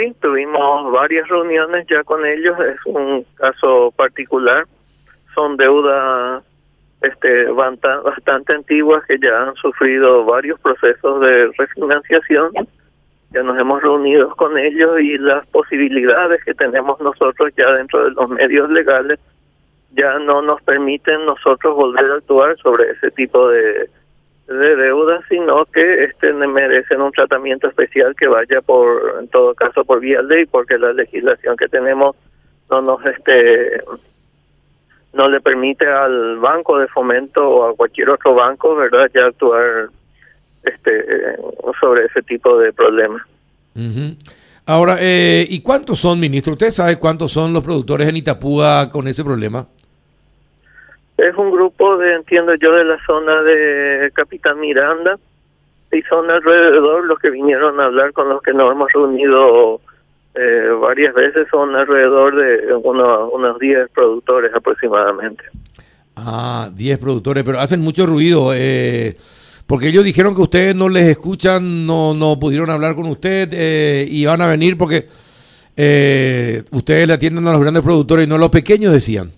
Sí, tuvimos varias reuniones ya con ellos, es un caso particular, son deudas este, bastante antiguas que ya han sufrido varios procesos de refinanciación. Ya nos hemos reunido con ellos y las posibilidades que tenemos nosotros ya dentro de los medios legales ya no nos permiten nosotros volver a actuar sobre ese tipo de, de deudas, sino que este merecen un tratamiento especial que vaya por, en todo caso, por vía ley, porque la legislación que tenemos no nos este no le permite al banco de fomento o a cualquier otro banco, verdad, ya actuar este sobre ese tipo de problemas. Ahora, eh, ¿y cuántos son, ministro? ¿Usted sabe cuántos son los productores en Itapúa con ese problema? Es un grupo de, entiendo yo, de la zona de Capitán Miranda y son alrededor los que vinieron a hablar con los que nos hemos reunido eh, varias veces, son alrededor de unos, unos 10 productores aproximadamente. Ah, 10 productores, pero hacen mucho ruido. Eh, porque ellos dijeron que ustedes no les escuchan, no, no pudieron hablar con usted eh, y van a venir porque eh, ustedes le atienden a los grandes productores y no a los pequeños, decían.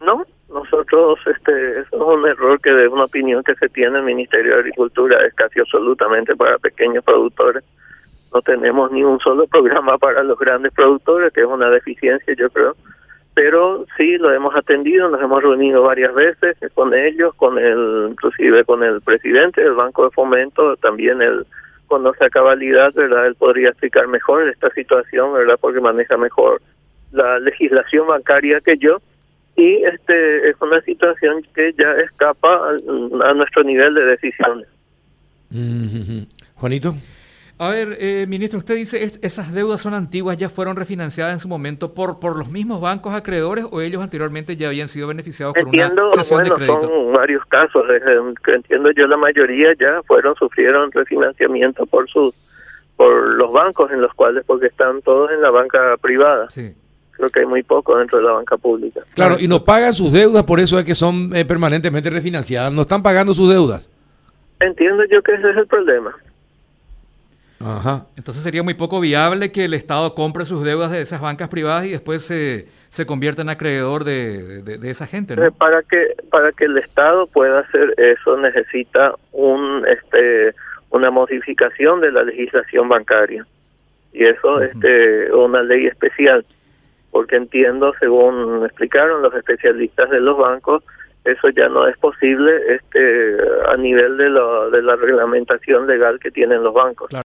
No, nosotros, este, eso es un error que de una opinión que se tiene el Ministerio de Agricultura, es casi absolutamente para pequeños productores. No tenemos ni un solo programa para los grandes productores, que es una deficiencia, yo creo. Pero sí lo hemos atendido, nos hemos reunido varias veces con ellos, con el, inclusive con el presidente del Banco de Fomento, también él conoce a cabalidad, ¿verdad? Él podría explicar mejor esta situación, ¿verdad? Porque maneja mejor la legislación bancaria que yo y este es una situación que ya escapa a, nuestro nivel de decisiones. Juanito. A ver, eh, ministro, usted dice es, esas deudas son antiguas, ya fueron refinanciadas en su momento por por los mismos bancos acreedores o ellos anteriormente ya habían sido beneficiados por entiendo, una sesión bueno, de crédito. Son varios casos, que entiendo yo la mayoría ya fueron sufrieron refinanciamiento por sus por los bancos en los cuales porque están todos en la banca privada. Sí creo que hay muy poco dentro de la banca pública. Claro, y no pagan sus deudas, por eso es que son eh, permanentemente refinanciadas. No están pagando sus deudas. Entiendo yo que ese es el problema. Ajá. Entonces sería muy poco viable que el Estado compre sus deudas de esas bancas privadas y después se, se convierta en acreedor de, de, de esa gente, ¿no? Eh, Para que para que el Estado pueda hacer eso necesita un este una modificación de la legislación bancaria y eso es este una ley especial porque entiendo, según explicaron los especialistas de los bancos, eso ya no es posible este a nivel de, lo, de la reglamentación legal que tienen los bancos.